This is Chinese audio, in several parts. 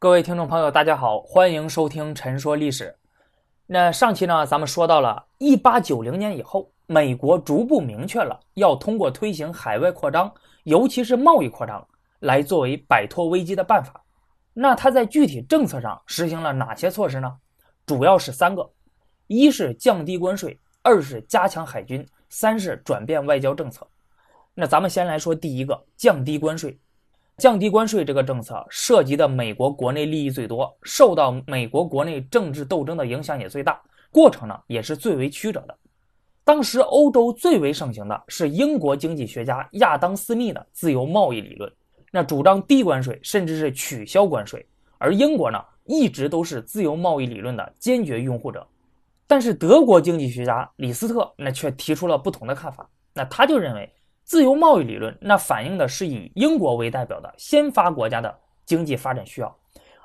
各位听众朋友，大家好，欢迎收听《陈说历史》。那上期呢，咱们说到了1890年以后，美国逐步明确了要通过推行海外扩张，尤其是贸易扩张，来作为摆脱危机的办法。那它在具体政策上实行了哪些措施呢？主要是三个：一是降低关税，二是加强海军，三是转变外交政策。那咱们先来说第一个，降低关税。降低关税这个政策涉及的美国国内利益最多，受到美国国内政治斗争的影响也最大，过程呢也是最为曲折的。当时欧洲最为盛行的是英国经济学家亚当·斯密的自由贸易理论，那主张低关税，甚至是取消关税。而英国呢一直都是自由贸易理论的坚决拥护者。但是德国经济学家李斯特那却提出了不同的看法，那他就认为。自由贸易理论，那反映的是以英国为代表的先发国家的经济发展需要，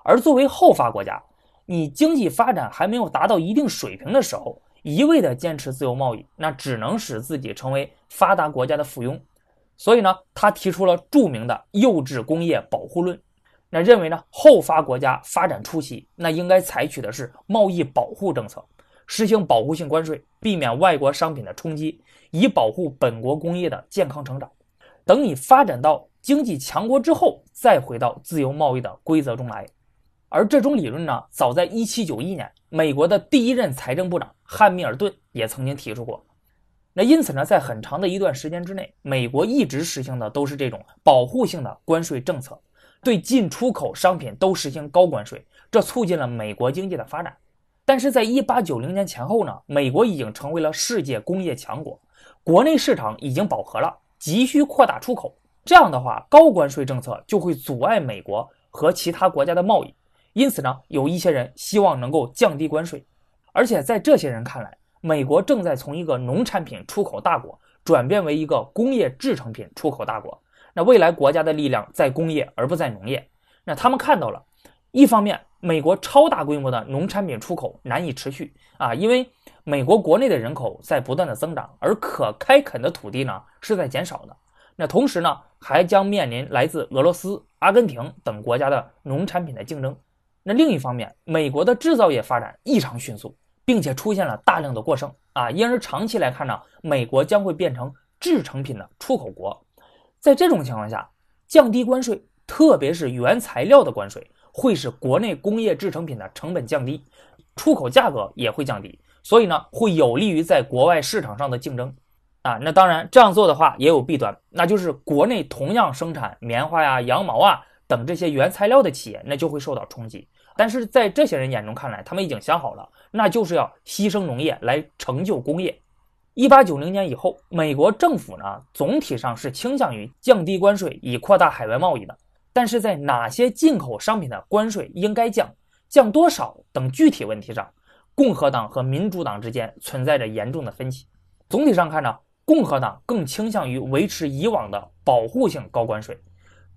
而作为后发国家，你经济发展还没有达到一定水平的时候，一味的坚持自由贸易，那只能使自己成为发达国家的附庸。所以呢，他提出了著名的幼稚工业保护论，那认为呢，后发国家发展初期，那应该采取的是贸易保护政策。实行保护性关税，避免外国商品的冲击，以保护本国工业的健康成长。等你发展到经济强国之后，再回到自由贸易的规则中来。而这种理论呢，早在1791年，美国的第一任财政部长汉密尔顿也曾经提出过。那因此呢，在很长的一段时间之内，美国一直实行的都是这种保护性的关税政策，对进出口商品都实行高关税，这促进了美国经济的发展。但是在一八九零年前后呢，美国已经成为了世界工业强国，国内市场已经饱和了，急需扩大出口。这样的话，高关税政策就会阻碍美国和其他国家的贸易。因此呢，有一些人希望能够降低关税。而且在这些人看来，美国正在从一个农产品出口大国转变为一个工业制成品出口大国。那未来国家的力量在工业而不在农业。那他们看到了，一方面。美国超大规模的农产品出口难以持续啊，因为美国国内的人口在不断的增长，而可开垦的土地呢是在减少的。那同时呢，还将面临来自俄罗斯、阿根廷等国家的农产品的竞争。那另一方面，美国的制造业发展异常迅速，并且出现了大量的过剩啊，因而长期来看呢，美国将会变成制成品的出口国。在这种情况下，降低关税，特别是原材料的关税。会使国内工业制成品的成本降低，出口价格也会降低，所以呢，会有利于在国外市场上的竞争啊。那当然，这样做的话也有弊端，那就是国内同样生产棉花呀、羊毛啊等这些原材料的企业，那就会受到冲击。但是在这些人眼中看来，他们已经想好了，那就是要牺牲农业来成就工业。一八九零年以后，美国政府呢总体上是倾向于降低关税，以扩大海外贸易的。但是在哪些进口商品的关税应该降、降多少等具体问题上，共和党和民主党之间存在着严重的分歧。总体上看呢，共和党更倾向于维持以往的保护性高关税，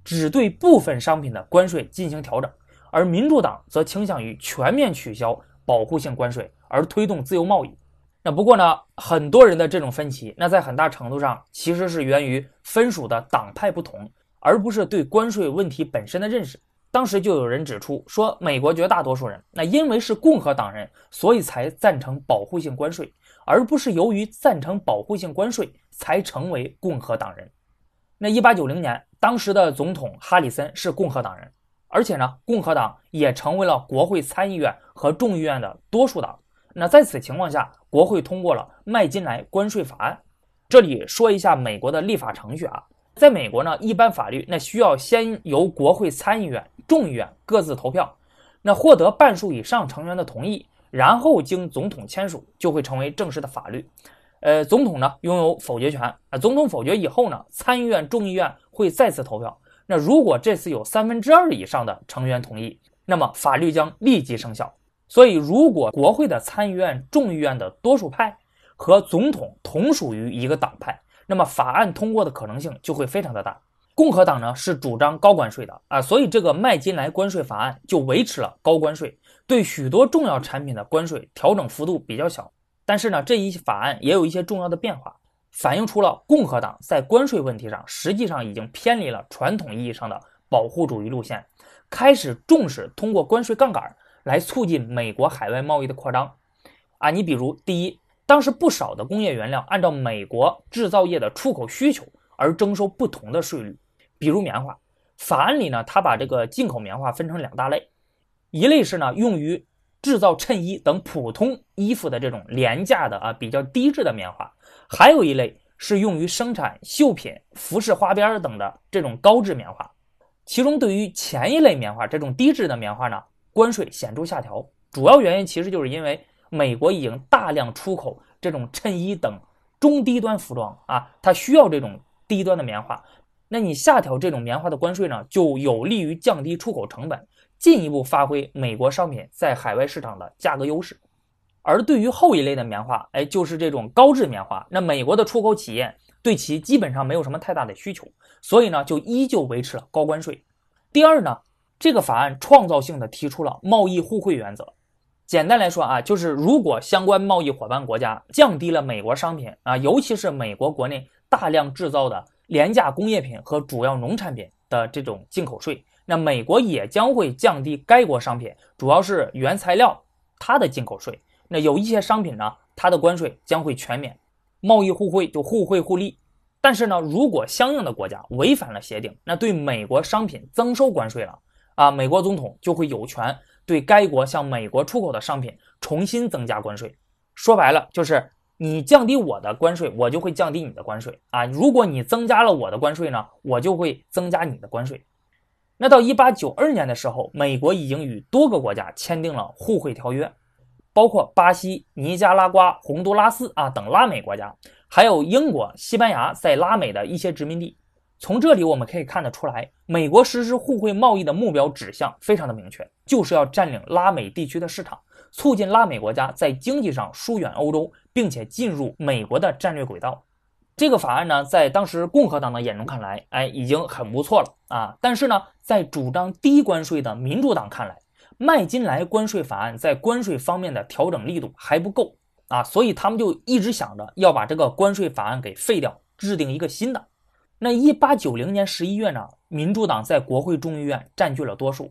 只对部分商品的关税进行调整；而民主党则倾向于全面取消保护性关税，而推动自由贸易。那不过呢，很多人的这种分歧，那在很大程度上其实是源于分属的党派不同。而不是对关税问题本身的认识。当时就有人指出说，美国绝大多数人那因为是共和党人，所以才赞成保护性关税，而不是由于赞成保护性关税才成为共和党人。那一八九零年，当时的总统哈里森是共和党人，而且呢，共和党也成为了国会参议院和众议院的多数党。那在此情况下，国会通过了麦金莱关税法案。这里说一下美国的立法程序啊。在美国呢，一般法律那需要先由国会参议院、众议院各自投票，那获得半数以上成员的同意，然后经总统签署，就会成为正式的法律。呃，总统呢拥有否决权啊，总统否决以后呢，参议院、众议院会再次投票。那如果这次有三分之二以上的成员同意，那么法律将立即生效。所以，如果国会的参议院、众议院的多数派和总统同属于一个党派。那么法案通过的可能性就会非常的大。共和党呢是主张高关税的啊，所以这个麦金莱关税法案就维持了高关税，对许多重要产品的关税调整幅度比较小。但是呢，这一法案也有一些重要的变化，反映出了共和党在关税问题上实际上已经偏离了传统意义上的保护主义路线，开始重视通过关税杠杆来促进美国海外贸易的扩张。啊，你比如第一，当时不少的工业原料按照美国制造业的出口需求而征收不同的税率，比如棉花。法案里呢，他把这个进口棉花分成两大类，一类是呢用于制造衬衣等普通衣服的这种廉价的啊比较低质的棉花，还有一类是用于生产绣品、服饰花边等的这种高质棉花。其中对于前一类棉花这种低质的棉花呢，关税显著下调，主要原因其实就是因为美国已经大量出口这种衬衣等中低端服装啊，它需要这种低端的棉花。那你下调这种棉花的关税呢，就有利于降低出口成本，进一步发挥美国商品在海外市场的价格优势。而对于后一类的棉花，哎，就是这种高质棉花，那美国的出口企业对其基本上没有什么太大的需求，所以呢，就依旧维持了高关税。第二呢，这个法案创造性的提出了贸易互惠原则。简单来说啊，就是如果相关贸易伙伴国家降低了美国商品啊，尤其是美国国内大量制造的。廉价工业品和主要农产品的这种进口税，那美国也将会降低该国商品，主要是原材料它的进口税。那有一些商品呢，它的关税将会全免，贸易互惠就互惠互利。但是呢，如果相应的国家违反了协定，那对美国商品增收关税了啊，美国总统就会有权对该国向美国出口的商品重新增加关税。说白了就是。你降低我的关税，我就会降低你的关税啊！如果你增加了我的关税呢，我就会增加你的关税。那到一八九二年的时候，美国已经与多个国家签订了互惠条约，包括巴西、尼加拉瓜、洪都拉斯啊等拉美国家，还有英国、西班牙在拉美的一些殖民地。从这里我们可以看得出来，美国实施互惠贸易的目标指向非常的明确，就是要占领拉美地区的市场。促进拉美国家在经济上疏远欧洲，并且进入美国的战略轨道。这个法案呢，在当时共和党的眼中看来，哎，已经很不错了啊。但是呢，在主张低关税的民主党看来，麦金莱关税法案在关税方面的调整力度还不够啊，所以他们就一直想着要把这个关税法案给废掉，制定一个新的。那一八九零年十一月呢，民主党在国会众议院占据了多数。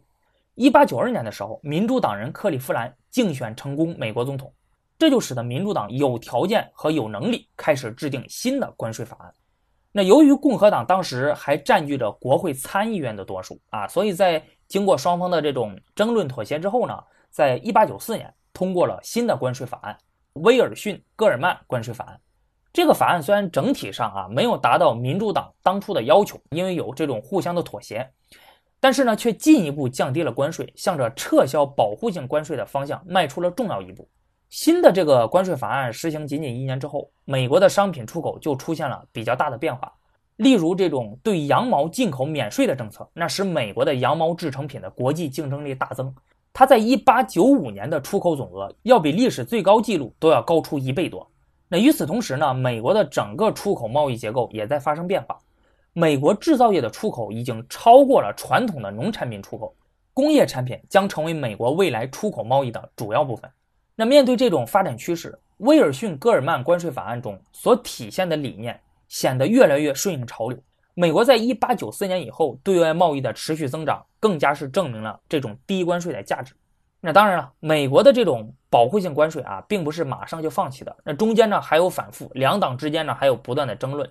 一八九二年的时候，民主党人克利夫兰竞选成功美国总统，这就使得民主党有条件和有能力开始制定新的关税法案。那由于共和党当时还占据着国会参议院的多数啊，所以在经过双方的这种争论妥协之后呢，在一八九四年通过了新的关税法案——威尔逊·戈尔曼关税法案。这个法案虽然整体上啊没有达到民主党当初的要求，因为有这种互相的妥协。但是呢，却进一步降低了关税，向着撤销保护性关税的方向迈出了重要一步。新的这个关税法案实行仅仅一年之后，美国的商品出口就出现了比较大的变化。例如，这种对羊毛进口免税的政策，那使美国的羊毛制成品的国际竞争力大增。它在1895年的出口总额要比历史最高纪录都要高出一倍多。那与此同时呢，美国的整个出口贸易结构也在发生变化。美国制造业的出口已经超过了传统的农产品出口，工业产品将成为美国未来出口贸易的主要部分。那面对这种发展趋势，威尔逊·戈尔曼关税法案中所体现的理念显得越来越顺应潮流。美国在1894年以后对外贸易的持续增长，更加是证明了这种低关税的价值。那当然了，美国的这种保护性关税啊，并不是马上就放弃的，那中间呢还有反复，两党之间呢还有不断的争论。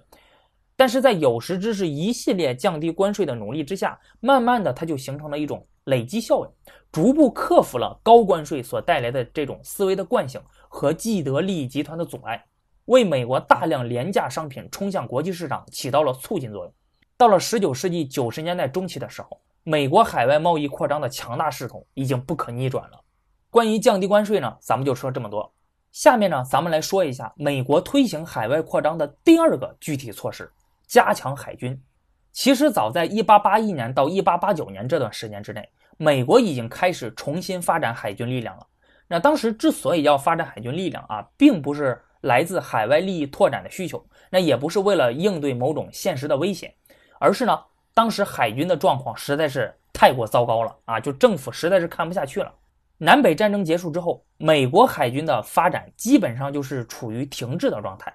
但是在有识之士一系列降低关税的努力之下，慢慢的它就形成了一种累积效应，逐步克服了高关税所带来的这种思维的惯性和既得利益集团的阻碍，为美国大量廉价商品冲向国际市场起到了促进作用。到了十九世纪九十年代中期的时候，美国海外贸易扩张的强大势头已经不可逆转了。关于降低关税呢，咱们就说这么多。下面呢，咱们来说一下美国推行海外扩张的第二个具体措施。加强海军，其实早在1881年到1889年这段时间之内，美国已经开始重新发展海军力量了。那当时之所以要发展海军力量啊，并不是来自海外利益拓展的需求，那也不是为了应对某种现实的威胁，而是呢，当时海军的状况实在是太过糟糕了啊，就政府实在是看不下去了。南北战争结束之后，美国海军的发展基本上就是处于停滞的状态。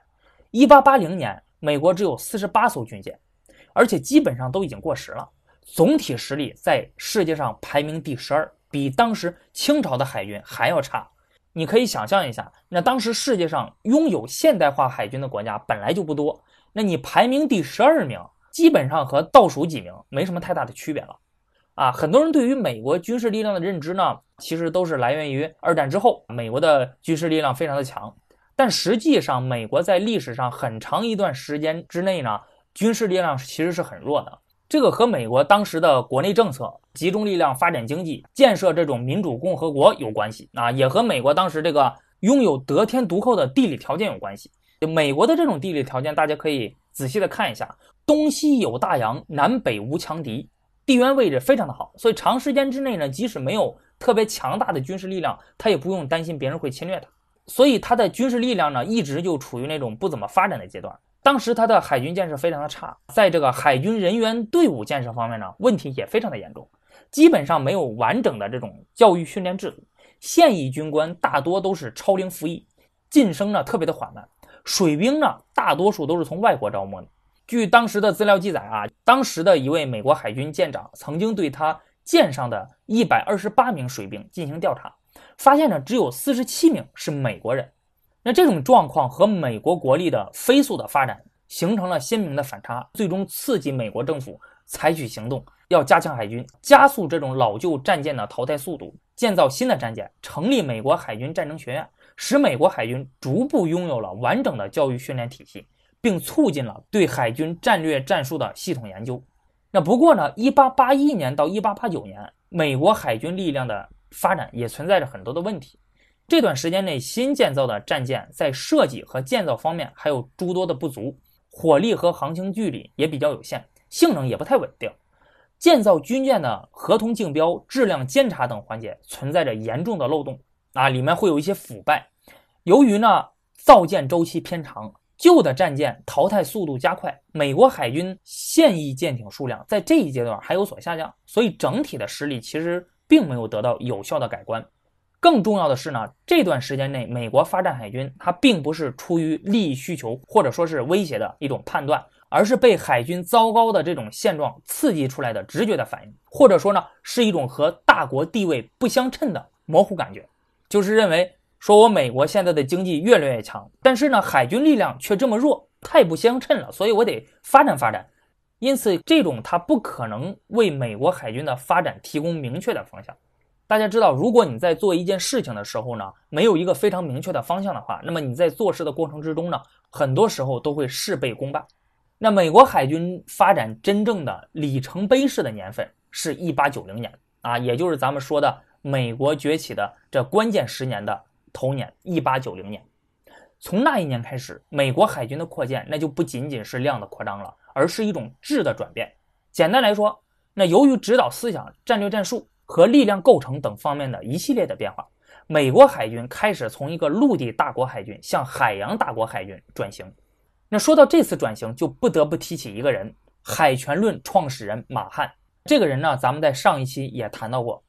1880年。美国只有四十八艘军舰，而且基本上都已经过时了。总体实力在世界上排名第十二，比当时清朝的海军还要差。你可以想象一下，那当时世界上拥有现代化海军的国家本来就不多，那你排名第十二名，基本上和倒数几名没什么太大的区别了。啊，很多人对于美国军事力量的认知呢，其实都是来源于二战之后，美国的军事力量非常的强。但实际上，美国在历史上很长一段时间之内呢，军事力量其实是很弱的。这个和美国当时的国内政策集中力量发展经济、建设这种民主共和国有关系啊，也和美国当时这个拥有得天独厚的地理条件有关系。就美国的这种地理条件，大家可以仔细的看一下：东西有大洋，南北无强敌，地缘位置非常的好。所以长时间之内呢，即使没有特别强大的军事力量，他也不用担心别人会侵略他。所以他的军事力量呢，一直就处于那种不怎么发展的阶段。当时他的海军建设非常的差，在这个海军人员队伍建设方面呢，问题也非常的严重，基本上没有完整的这种教育训练制度。现役军官大多都是超龄服役，晋升呢特别的缓慢。水兵呢，大多数都是从外国招募的。据当时的资料记载啊，当时的一位美国海军舰长曾经对他舰上的一百二十八名水兵进行调查。发现呢，只有四十七名是美国人。那这种状况和美国国力的飞速的发展形成了鲜明的反差，最终刺激美国政府采取行动，要加强海军，加速这种老旧战舰的淘汰速度，建造新的战舰，成立美国海军战争学院，使美国海军逐步拥有了完整的教育训练体系，并促进了对海军战略战术的系统研究。那不过呢，一八八一年到一八八九年，美国海军力量的。发展也存在着很多的问题。这段时间内，新建造的战舰在设计和建造方面还有诸多的不足，火力和航行距离也比较有限，性能也不太稳定。建造军舰的合同竞标、质量监察等环节存在着严重的漏洞啊，里面会有一些腐败。由于呢造舰周期偏长，旧的战舰淘汰速度加快，美国海军现役舰艇数量在这一阶段还有所下降，所以整体的实力其实。并没有得到有效的改观。更重要的是呢，这段时间内，美国发展海军，它并不是出于利益需求或者说是威胁的一种判断，而是被海军糟糕的这种现状刺激出来的直觉的反应，或者说呢，是一种和大国地位不相称的模糊感觉，就是认为说我美国现在的经济越来越强，但是呢，海军力量却这么弱，太不相称了，所以我得发展发展。因此，这种它不可能为美国海军的发展提供明确的方向。大家知道，如果你在做一件事情的时候呢，没有一个非常明确的方向的话，那么你在做事的过程之中呢，很多时候都会事倍功半。那美国海军发展真正的里程碑式的年份是一八九零年啊，也就是咱们说的美国崛起的这关键十年的头年，一八九零年。从那一年开始，美国海军的扩建那就不仅仅是量的扩张了。而是一种质的转变。简单来说，那由于指导思想、战略战术和力量构成等方面的一系列的变化，美国海军开始从一个陆地大国海军向海洋大国海军转型。那说到这次转型，就不得不提起一个人——海权论创始人马汉。这个人呢，咱们在上一期也谈到过。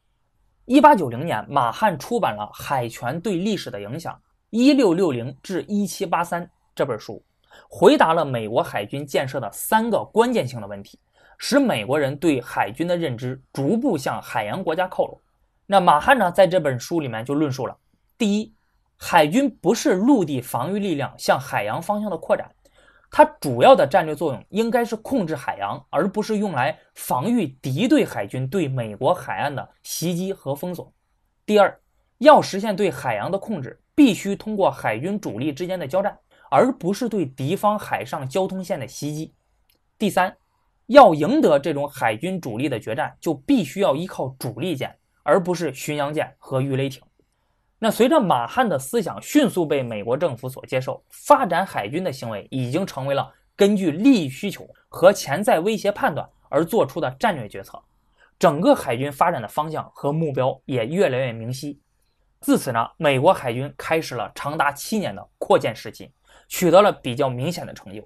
一八九零年，马汉出版了《海权对历史的影响（一六六零至一七八三）》这本书。回答了美国海军建设的三个关键性的问题，使美国人对海军的认知逐步向海洋国家靠拢。那马汉呢，在这本书里面就论述了：第一，海军不是陆地防御力量向海洋方向的扩展，它主要的战略作用应该是控制海洋，而不是用来防御敌对海军对美国海岸的袭击和封锁。第二，要实现对海洋的控制，必须通过海军主力之间的交战。而不是对敌方海上交通线的袭击。第三，要赢得这种海军主力的决战，就必须要依靠主力舰，而不是巡洋舰和鱼雷艇。那随着马汉的思想迅速被美国政府所接受，发展海军的行为已经成为了根据利益需求和潜在威胁判断而做出的战略决策。整个海军发展的方向和目标也越来越明晰。自此呢，美国海军开始了长达七年的扩建时期。取得了比较明显的成就，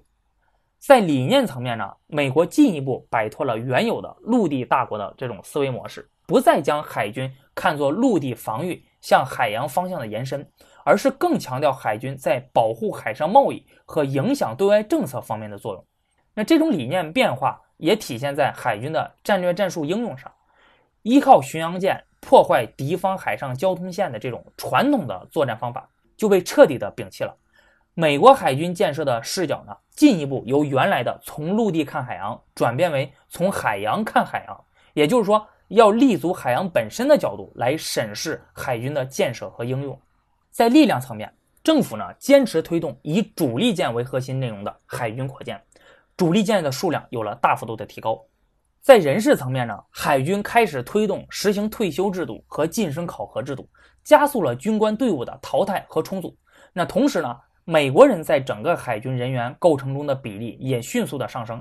在理念层面呢，美国进一步摆脱了原有的陆地大国的这种思维模式，不再将海军看作陆地防御向海洋方向的延伸，而是更强调海军在保护海上贸易和影响对外政策方面的作用。那这种理念变化也体现在海军的战略战术应用上。依靠巡洋舰破坏敌方海上交通线的这种传统的作战方法就被彻底的摒弃了。美国海军建设的视角呢，进一步由原来的从陆地看海洋转变为从海洋看海洋，也就是说，要立足海洋本身的角度来审视海军的建设和应用。在力量层面，政府呢坚持推动以主力舰为核心内容的海军扩建，主力舰的数量有了大幅度的提高。在人事层面呢，海军开始推动实行退休制度和晋升考核制度，加速了军官队伍的淘汰和重组。那同时呢，美国人在整个海军人员构成中的比例也迅速的上升。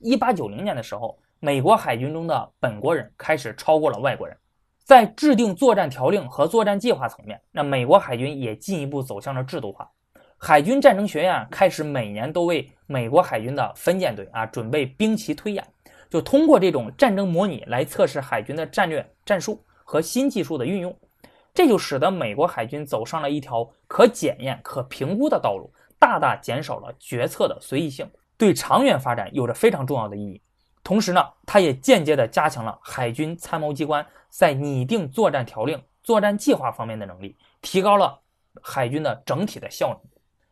一八九零年的时候，美国海军中的本国人开始超过了外国人。在制定作战条令和作战计划层面，那美国海军也进一步走向了制度化。海军战争学院开始每年都为美国海军的分舰队啊准备兵棋推演。就通过这种战争模拟来测试海军的战略战术和新技术的运用，这就使得美国海军走上了一条可检验、可评估的道路，大大减少了决策的随意性，对长远发展有着非常重要的意义。同时呢，它也间接的加强了海军参谋机关在拟定作战条令、作战计划方面的能力，提高了海军的整体的效能。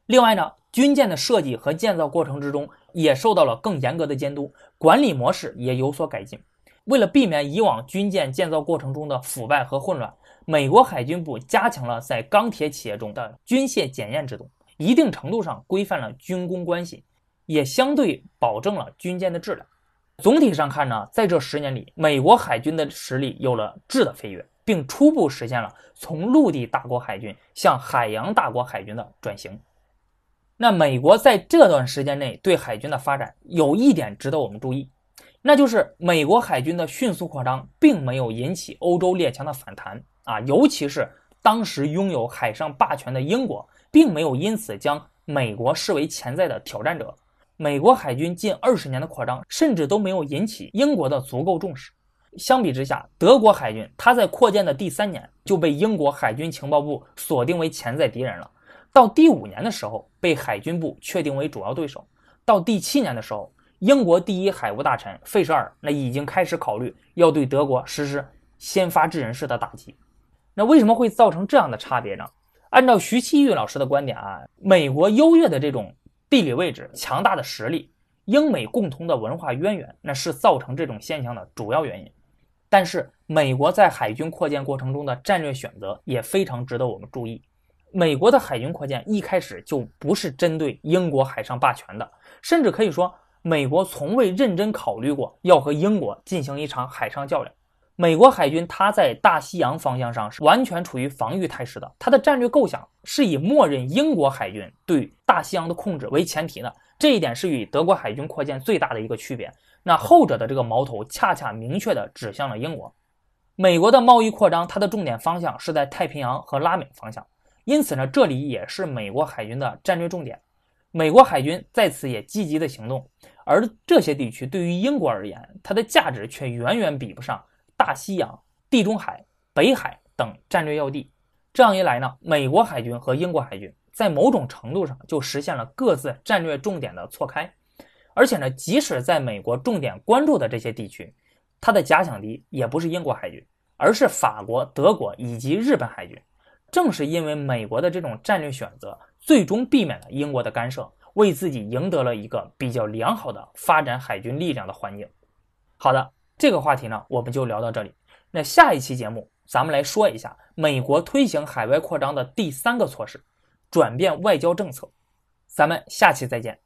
另外呢，军舰的设计和建造过程之中也受到了更严格的监督，管理模式也有所改进。为了避免以往军舰建造过程中的腐败和混乱，美国海军部加强了在钢铁企业中的军械检验制度，一定程度上规范了军工关系，也相对保证了军舰的质量。总体上看呢，在这十年里，美国海军的实力有了质的飞跃，并初步实现了从陆地大国海军向海洋大国海军的转型。那美国在这段时间内对海军的发展有一点值得我们注意，那就是美国海军的迅速扩张并没有引起欧洲列强的反弹啊，尤其是当时拥有海上霸权的英国，并没有因此将美国视为潜在的挑战者。美国海军近二十年的扩张，甚至都没有引起英国的足够重视。相比之下，德国海军它在扩建的第三年就被英国海军情报部锁定为潜在敌人了。到第五年的时候，被海军部确定为主要对手；到第七年的时候，英国第一海务大臣费舍尔那已经开始考虑要对德国实施先发制人式的打击。那为什么会造成这样的差别呢？按照徐希玉老师的观点啊，美国优越的这种地理位置、强大的实力、英美共同的文化渊源，那是造成这种现象的主要原因。但是，美国在海军扩建过程中的战略选择也非常值得我们注意。美国的海军扩建一开始就不是针对英国海上霸权的，甚至可以说，美国从未认真考虑过要和英国进行一场海上较量。美国海军它在大西洋方向上是完全处于防御态势的，它的战略构想是以默认英国海军对大西洋的控制为前提的。这一点是与德国海军扩建最大的一个区别。那后者的这个矛头恰恰明确地指向了英国。美国的贸易扩张，它的重点方向是在太平洋和拉美方向。因此呢，这里也是美国海军的战略重点。美国海军在此也积极的行动，而这些地区对于英国而言，它的价值却远远比不上大西洋、地中海、北海等战略要地。这样一来呢，美国海军和英国海军在某种程度上就实现了各自战略重点的错开。而且呢，即使在美国重点关注的这些地区，它的假想敌也不是英国海军，而是法国、德国以及日本海军。正是因为美国的这种战略选择，最终避免了英国的干涉，为自己赢得了一个比较良好的发展海军力量的环境。好的，这个话题呢，我们就聊到这里。那下一期节目，咱们来说一下美国推行海外扩张的第三个措施——转变外交政策。咱们下期再见。